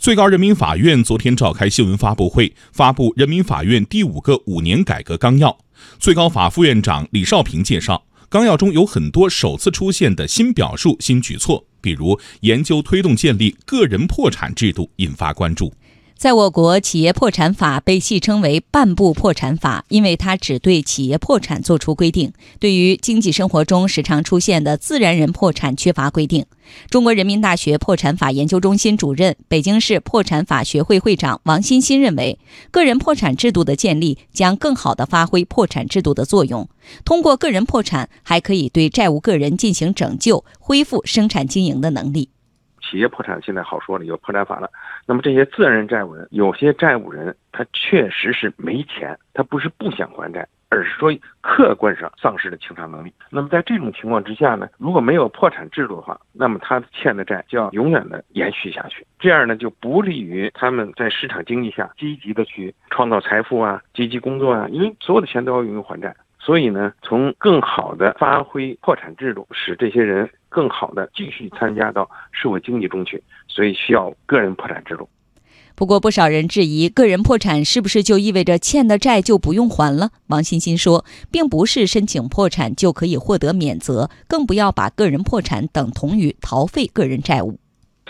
最高人民法院昨天召开新闻发布会，发布人民法院第五个五年改革纲要。最高法副院长李少平介绍，纲要中有很多首次出现的新表述、新举措，比如研究推动建立个人破产制度，引发关注。在我国，企业破产法被戏称为“半部破产法”，因为它只对企业破产作出规定，对于经济生活中时常出现的自然人破产缺乏规定。中国人民大学破产法研究中心主任、北京市破产法学会会长王欣欣认为，个人破产制度的建立将更好地发挥破产制度的作用。通过个人破产，还可以对债务个人进行拯救，恢复生产经营的能力。企业破产现在好说了，有破产法了。那么这些自然人债务人，有些债务人他确实是没钱，他不是不想还债，而是说客观上丧失了清偿能力。那么在这种情况之下呢，如果没有破产制度的话，那么他欠的债就要永远的延续下去，这样呢就不利于他们在市场经济下积极的去创造财富啊，积极工作啊，因为所有的钱都要用于还债。所以呢，从更好的发挥破产制度，使这些人更好的继续参加到社会经济中去，所以需要个人破产制度。不过，不少人质疑，个人破产是不是就意味着欠的债就不用还了？王欣欣说，并不是申请破产就可以获得免责，更不要把个人破产等同于逃废个人债务。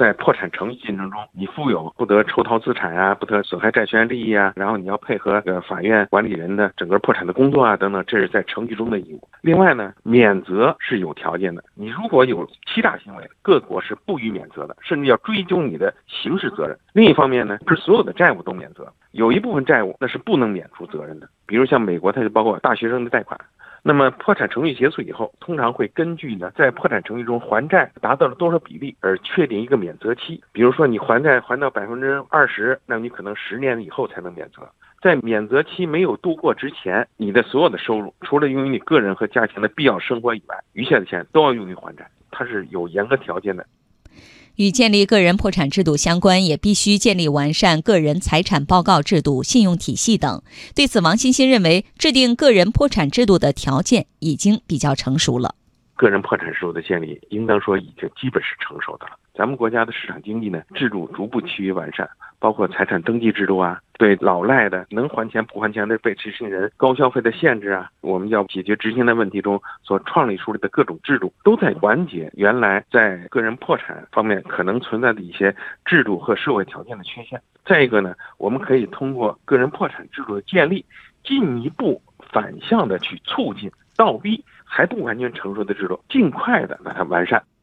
在破产程序进程中，你负有不得抽逃资产啊，不得损害债权利益啊，然后你要配合呃法院管理人的整个破产的工作啊，等等，这是在程序中的义务。另外呢，免责是有条件的，你如果有欺诈行为，各国是不予免责的，甚至要追究你的刑事责任。另一方面呢，是所有的债务都免责，有一部分债务那是不能免除责任的，比如像美国，它就包括大学生的贷款。那么破产程序结束以后，通常会根据呢在破产程序中还债达到了多少比例而确定一个免责期。比如说你还债还到百分之二十，那你可能十年以后才能免责。在免责期没有度过之前，你的所有的收入，除了用于你个人和家庭的必要生活以外，余下的钱都要用于还债，它是有严格条件的。与建立个人破产制度相关，也必须建立完善个人财产报告制度、信用体系等。对此，王欣欣认为，制定个人破产制度的条件已经比较成熟了。个人破产制度的建立，应当说已经基本是成熟的了。咱们国家的市场经济呢，制度逐步趋于完善，包括财产登记制度啊，对老赖的能还钱不还钱的被执行人高消费的限制啊，我们要解决执行的问题中所创立出来的各种制度，都在缓解原来在个人破产方面可能存在的一些制度和社会条件的缺陷。再一个呢，我们可以通过个人破产制度的建立，进一步反向的去促进倒逼还不完全成熟的制度，尽快的把它完善。